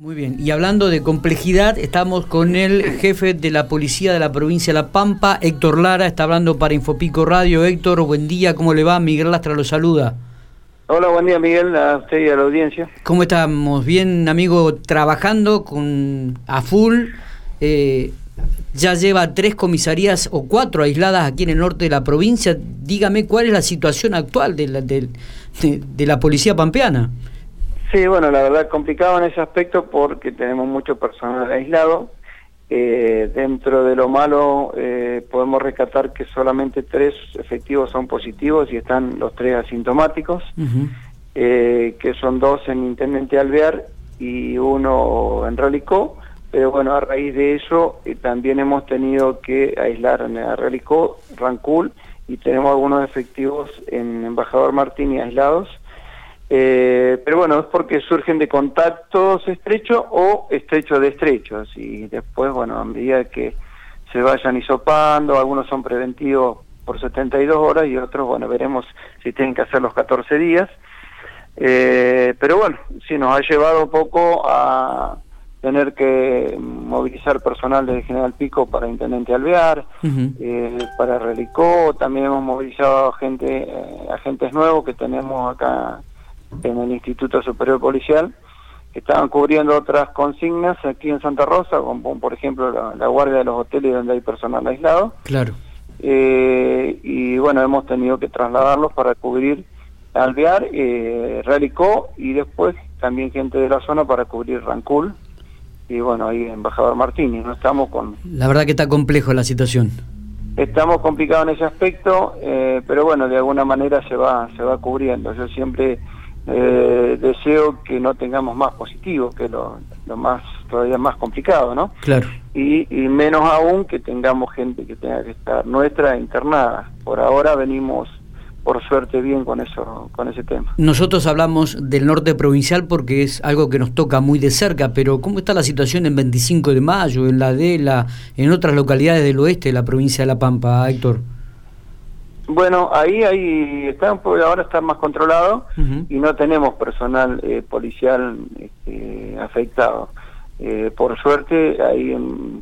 Muy bien, y hablando de complejidad, estamos con el jefe de la policía de la provincia de La Pampa, Héctor Lara, está hablando para Infopico Radio. Héctor, buen día, ¿cómo le va? Miguel Lastra lo saluda. Hola, buen día Miguel, a usted y a la audiencia. ¿Cómo estamos? Bien, amigo, trabajando con a full. Eh, ya lleva tres comisarías o cuatro aisladas aquí en el norte de la provincia. Dígame cuál es la situación actual de la, de, de la policía pampeana. Sí, bueno, la verdad complicado en ese aspecto porque tenemos mucho personal aislado. Eh, dentro de lo malo eh, podemos rescatar que solamente tres efectivos son positivos y están los tres asintomáticos, eh, que son dos en Intendente Alvear y uno en Relicó. Pero bueno, a raíz de eso también hemos tenido que aislar a Relicó, Rancul y tenemos algunos efectivos en Embajador Martín y aislados eh, pero bueno, es porque surgen de contactos estrechos o estrechos de estrechos. Y después, bueno, a medida que se vayan hisopando, algunos son preventivos por 72 horas y otros, bueno, veremos si tienen que hacer los 14 días. Eh, pero bueno, sí nos ha llevado un poco a tener que movilizar personal de General Pico para Intendente Alvear, eh, para Relicó, también hemos movilizado gente, agentes nuevos que tenemos acá en el Instituto Superior Policial, que estaban cubriendo otras consignas aquí en Santa Rosa, como por ejemplo la, guardia de los hoteles donde hay personal aislado. Claro. Eh, y bueno, hemos tenido que trasladarlos para cubrir Alvear, eh, Relicó y después también gente de la zona para cubrir Rancul. Y bueno, ahí Embajador Martínez, no estamos con... La verdad que está complejo la situación. Estamos complicados en ese aspecto, eh, pero bueno, de alguna manera se va, se va cubriendo. Yo siempre eh, deseo que no tengamos más positivos, que lo, lo más todavía más complicado, ¿no? Claro. Y, y, menos aún que tengamos gente que tenga que estar nuestra internada. Por ahora venimos por suerte bien con eso con ese tema. Nosotros hablamos del norte provincial porque es algo que nos toca muy de cerca, pero ¿cómo está la situación en 25 de mayo, en la Adela, en otras localidades del oeste de la provincia de La Pampa, Héctor? Bueno, ahí, ahí está, ahora está más controlado y no tenemos personal eh, policial este, afectado. Eh, por suerte, ahí,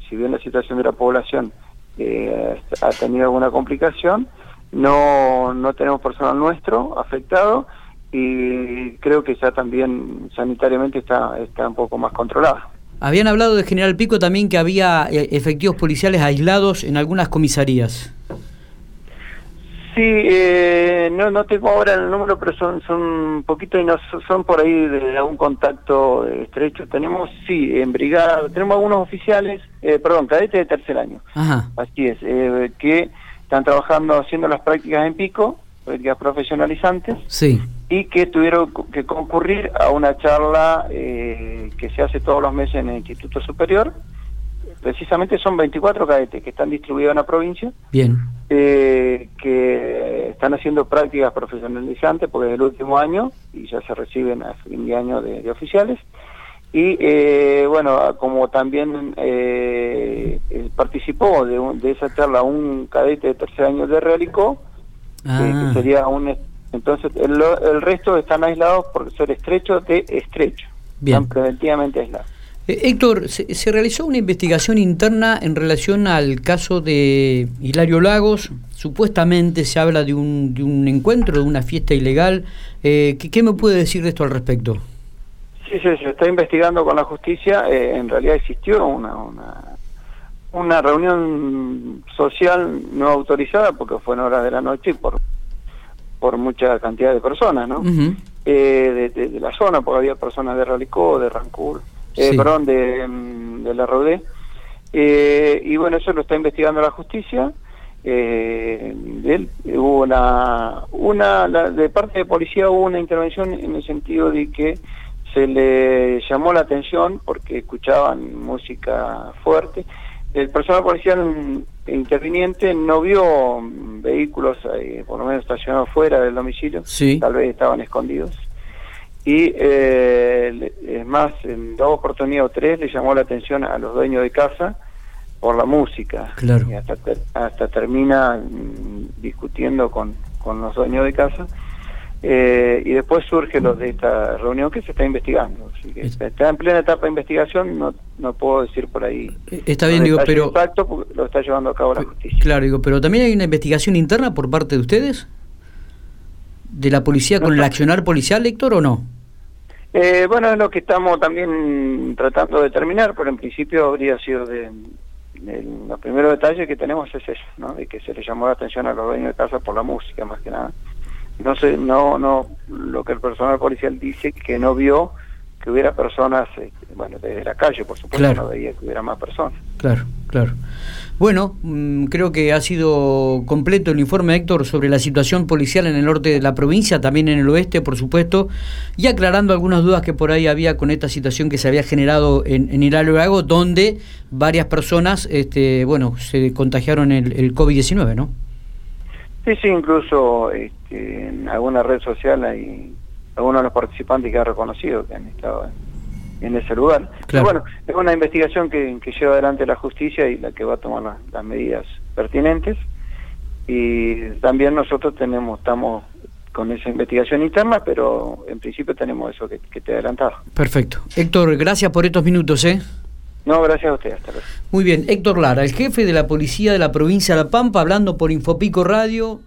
si bien la situación de la población eh, ha tenido alguna complicación, no, no tenemos personal nuestro afectado y creo que ya también sanitariamente está, está un poco más controlado. Habían hablado de General Pico también que había efectivos policiales aislados en algunas comisarías. Sí, eh, no, no tengo ahora el número, pero son son un poquito y no son por ahí de algún contacto estrecho. Tenemos, sí, en brigada, tenemos algunos oficiales, eh, perdón, cadetes de tercer año. Así es, eh, que están trabajando haciendo las prácticas en pico, prácticas profesionalizantes. Sí. Y que tuvieron que concurrir a una charla que se hace todos los meses en el Instituto Superior precisamente son 24 cadetes que están distribuidos en la provincia. Bien. Eh, que están haciendo prácticas profesionalizantes porque es el último año y ya se reciben a fin de año de, oficiales. Y eh, bueno, como también eh, participó de, de, esa charla un cadete de tercer año de Realico, ah. que sería un... Entonces el, el resto están aislados por ser estrechos de estrecho. Bien. Están preventivamente aislados. Eh, Héctor, se, realizó una investigación interna en relación al caso de Hilario Lagos. Supuestamente se habla de un, de un encuentro, de una fiesta ilegal. Eh, ¿qué, me puede decir de esto al respecto? Sí, sí, se está investigando con la justicia. Eh, en realidad existió una, una, una, reunión social no autorizada porque fue en horas de la noche y por, por mucha cantidad de personas, ¿no? de, de, la zona, porque había personas de Ralicó, de Rancur eh, perdón, de, de la RODE. Eh, y bueno, eso lo está investigando la justicia. Eh, él, hubo una, una de parte de policía hubo una intervención en el sentido de que se le llamó la atención porque escuchaban música fuerte. El personal policial interviniente no vio vehículos, eh, por lo menos estacionados fuera del domicilio, tal vez estaban escondidos y eh, es más, en dos oportunidades o tres le llamó la atención a los dueños de casa por la música. Claro. Y hasta, hasta termina mm, discutiendo con, con los dueños de casa. Eh, y después surge lo de esta reunión que se está investigando. Así que está en plena etapa de investigación, no, no puedo decir por ahí. Eh, está bien, digo, pero. Impacto lo está llevando a cabo la justicia. Claro, digo, pero también hay una investigación interna por parte de ustedes, de la policía con el accionar policial, Héctor, o no? Eh, bueno, es lo que estamos también tratando de determinar, pero en principio habría sido de, los primeros detalles que tenemos es eso, ¿no? De que se le llamó la atención a los dueños de casa por la música, más que nada no sé, no, no, lo que el personal policial dice que no vio que hubiera personas, eh, bueno, desde la calle, por supuesto, no veía que hubiera más personas. Claro, claro. Bueno, mm, creo que ha sido completo el informe, Héctor, sobre la situación policial en el norte de la provincia, también en el oeste, por supuesto, y aclarando algunas dudas que por ahí había con esta situación que se había generado en, en Lago, donde varias personas, este, bueno, se contagiaron el, el COVID-19, ¿no? Sí, sí, incluso este, en alguna red social hay algunos de los participantes que han reconocido que han estado en, ese lugar. Pero bueno, es una investigación que, lleva adelante la justicia y la que va a tomar las medidas pertinentes. Y también nosotros tenemos, estamos con esa investigación interna, pero en principio tenemos eso que, que te adelantaba. Perfecto. Héctor, gracias por estos minutos, ¿eh? No, gracias a usted. Hasta luego. Muy bien, Héctor Lara, el jefe de la policía de la provincia de La Pampa, hablando por Infopico Radio